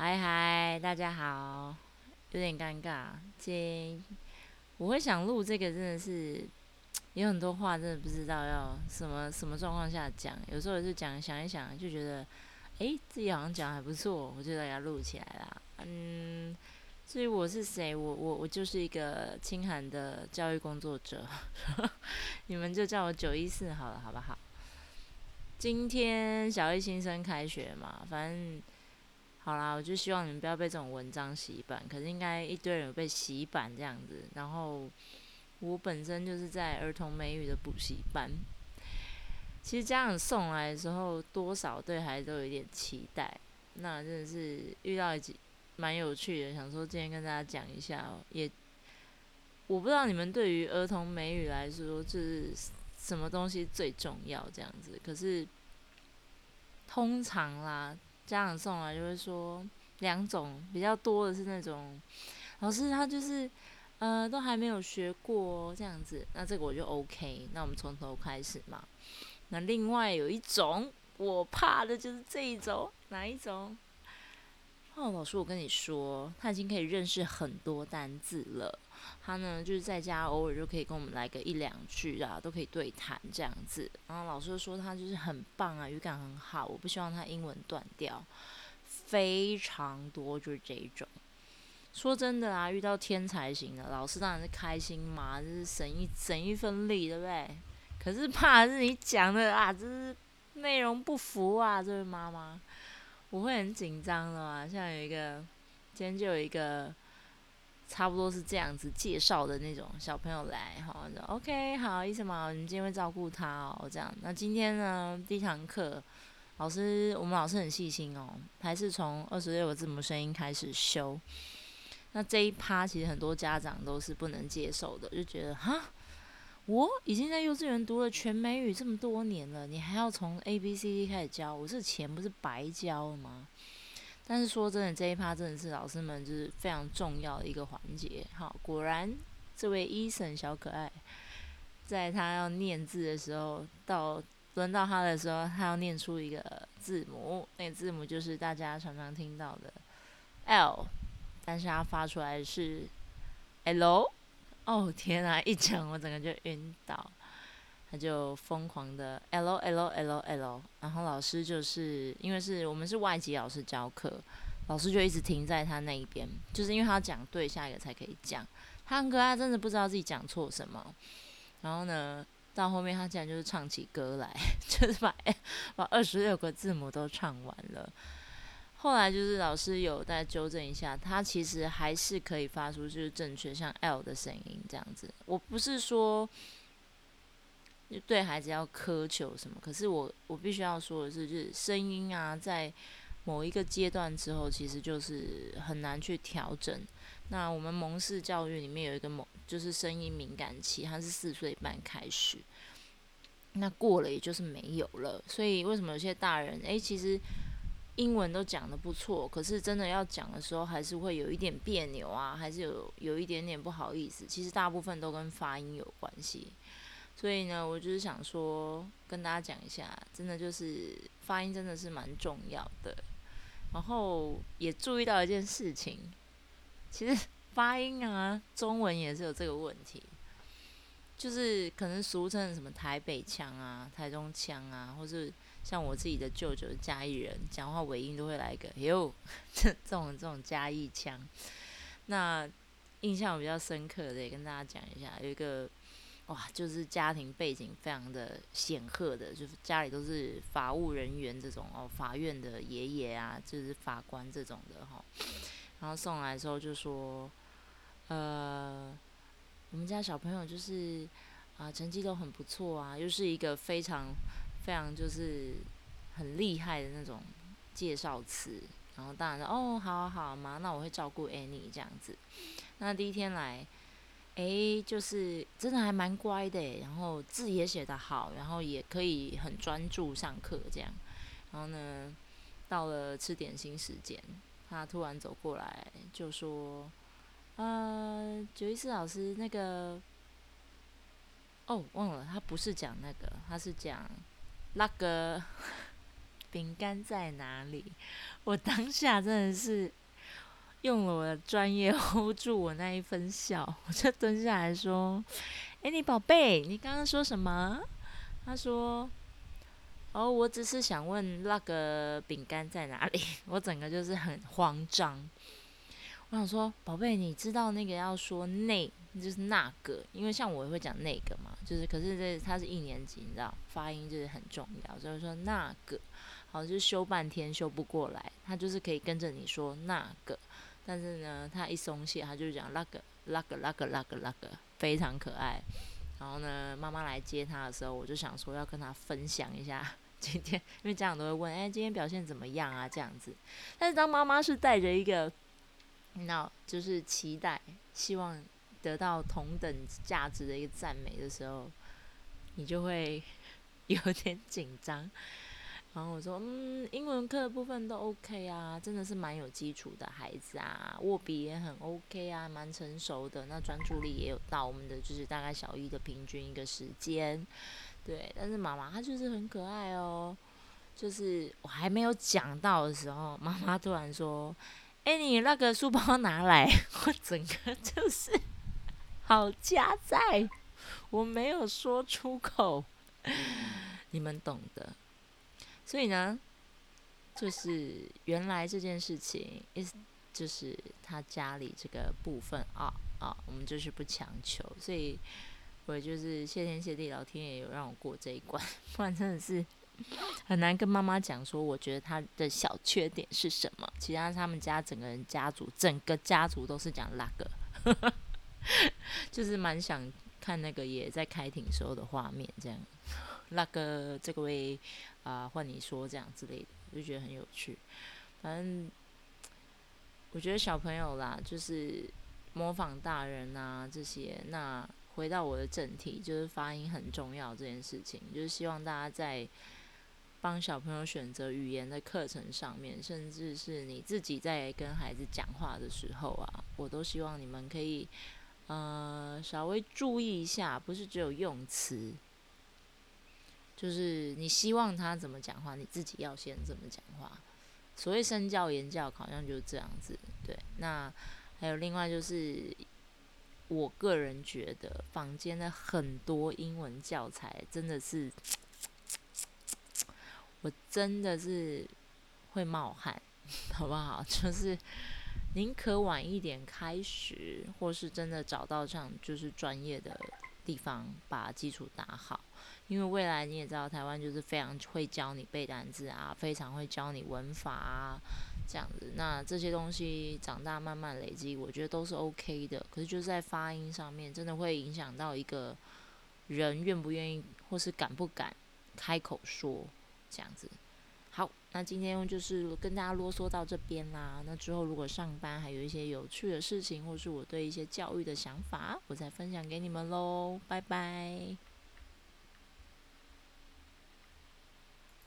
嗨嗨，大家好，有点尴尬。这我会想录这个，真的是有很多话，真的不知道要什么什么状况下讲。有时候也是讲想一想，就觉得，哎，自己好像讲还不错，我就把它录起来啦。嗯，至于我是谁，我我我就是一个清寒的教育工作者，你们就叫我九一四好了，好不好？今天小一新生开学嘛，反正。好啦，我就希望你们不要被这种文章洗版。可是应该一堆人被洗版这样子。然后我本身就是在儿童美语的补习班。其实家长送来的时候，多少对孩子都有一点期待。那真的是遇到一集蛮有趣的，想说今天跟大家讲一下哦。也我不知道你们对于儿童美语来说，就是什么东西最重要这样子。可是通常啦。家长送来就会说两种比较多的是那种老师他就是呃都还没有学过这样子，那这个我就 OK，那我们从头开始嘛。那另外有一种我怕的就是这一种，哪一种？哦，老师我跟你说，他已经可以认识很多单字了。他呢就是在家偶尔就可以跟我们来个一两句啊，都可以对谈这样子。然后老师说他就是很棒啊，语感很好。我不希望他英文断掉，非常多就是这一种。说真的啊，遇到天才型的老师当然是开心嘛，就是省一省一分力，对不对？可是怕是你讲的啊，就是内容不符啊，这位妈妈。我会很紧张的嘛，像有一个，今天就有一个，差不多是这样子介绍的那种小朋友来，哈就，OK，好，医生嘛，你们今天会照顾他哦，这样。那今天呢，第一堂课，老师，我们老师很细心哦，还是从二十六个字母声音开始修。那这一趴其实很多家长都是不能接受的，就觉得哈。我已经在幼稚园读了全美语这么多年了，你还要从 A B C D 开始教，我这钱不是白交了吗？但是说真的，这一趴真的是老师们就是非常重要的一个环节。好，果然这位一审小可爱，在他要念字的时候，到轮到他的时候，他要念出一个字母，那个字母就是大家常常听到的 L，但是他发出来是 L。哦天啊！一讲我整个就晕倒，他就疯狂的 L L L L，然后老师就是因为是我们是外籍老师教课，老师就一直停在他那一边，就是因为他讲对，下一个才可以讲。他很可爱，真的不知道自己讲错什么。然后呢，到后面他竟然就是唱起歌来，就是把 把二十六个字母都唱完了。后来就是老师有再纠正一下，他其实还是可以发出就是正确像 L 的声音这样子。我不是说对孩子要苛求什么，可是我我必须要说的是，就是声音啊，在某一个阶段之后，其实就是很难去调整。那我们蒙氏教育里面有一个蒙，就是声音敏感期，它是四岁半开始，那过了也就是没有了。所以为什么有些大人诶，其实。英文都讲的不错，可是真的要讲的时候，还是会有一点别扭啊，还是有有一点点不好意思。其实大部分都跟发音有关系，所以呢，我就是想说跟大家讲一下，真的就是发音真的是蛮重要的。然后也注意到一件事情，其实发音啊，中文也是有这个问题，就是可能俗称什么台北腔啊、台中腔啊，或是。像我自己的舅舅嘉义人，讲话尾音都会来一个哟，这这种这种嘉义腔。那印象比较深刻的，也跟大家讲一下，有一个哇，就是家庭背景非常的显赫的，就是家里都是法务人员这种哦，法院的爷爷啊，就是法官这种的哈。然后送来的时候就说，呃，我们家小朋友就是啊，成绩都很不错啊，又是一个非常。非常就是很厉害的那种介绍词，然后当然说哦，好好嘛，那我会照顾 Annie 这样子。那第一天来，诶，就是真的还蛮乖的，然后字也写得好，然后也可以很专注上课这样。然后呢，到了吃点心时间，他突然走过来就说：“呃，九一四老师，那个……哦，忘了，他不是讲那个，他是讲。”那个 饼干在哪里？我当下真的是用了我的专业 hold 住我那一分笑，我就蹲下来说：“哎，你宝贝，你刚刚说什么？”他说：“哦，我只是想问那个饼干在哪里。”我整个就是很慌张。我想说，宝贝，你知道那个要说内，就是那个，因为像我也会讲那个嘛，就是可是这他是一年级，你知道，发音就是很重要，所以说那个，好，就修半天修不过来，他就是可以跟着你说那个，但是呢，他一松懈，他就讲那个那个那个那个那个，非常可爱。然后呢，妈妈来接他的时候，我就想说要跟他分享一下今天，因为家长都会问，哎，今天表现怎么样啊？这样子，但是当妈妈是带着一个。那就是期待，希望得到同等价值的一个赞美的时候，你就会 有点紧张。然后我说，嗯，英文课的部分都 OK 啊，真的是蛮有基础的孩子啊，握笔也很 OK 啊，蛮成熟的。那专注力也有到我们的就是大概小一的平均一个时间，对。但是妈妈她就是很可爱哦，就是我还没有讲到的时候，妈妈突然说。哎，你那个书包拿来，我整个就是好加在，我没有说出口，你们懂的。所以呢，就是原来这件事情，is 就是他家里这个部分啊啊，我们就是不强求，所以我就是谢天谢地，老天爷有让我过这一关，不然真的是。很难跟妈妈讲说，我觉得他的小缺点是什么。其他他们家整个人家族，整个家族都是讲那个，就是蛮想看那个也在开庭时候的画面，这样。那个这个位啊，换你说这样之类的，就觉得很有趣。反正我觉得小朋友啦，就是模仿大人啊这些。那回到我的正题，就是发音很重要这件事情，就是希望大家在。帮小朋友选择语言的课程上面，甚至是你自己在跟孩子讲话的时候啊，我都希望你们可以，呃，稍微注意一下，不是只有用词，就是你希望他怎么讲话，你自己要先怎么讲话。所谓身教言教，好像就是这样子。对，那还有另外就是，我个人觉得坊间的很多英文教材真的是。我真的是会冒汗，好不好？就是宁可晚一点开始，或是真的找到这样就是专业的地方把基础打好。因为未来你也知道，台湾就是非常会教你背单词啊，非常会教你文法啊，这样子。那这些东西长大慢慢累积，我觉得都是 OK 的。可是就在发音上面，真的会影响到一个人愿不愿意，或是敢不敢开口说。这样子，好，那今天就是跟大家啰嗦到这边啦。那之后如果上班还有一些有趣的事情，或是我对一些教育的想法，我再分享给你们喽。拜拜。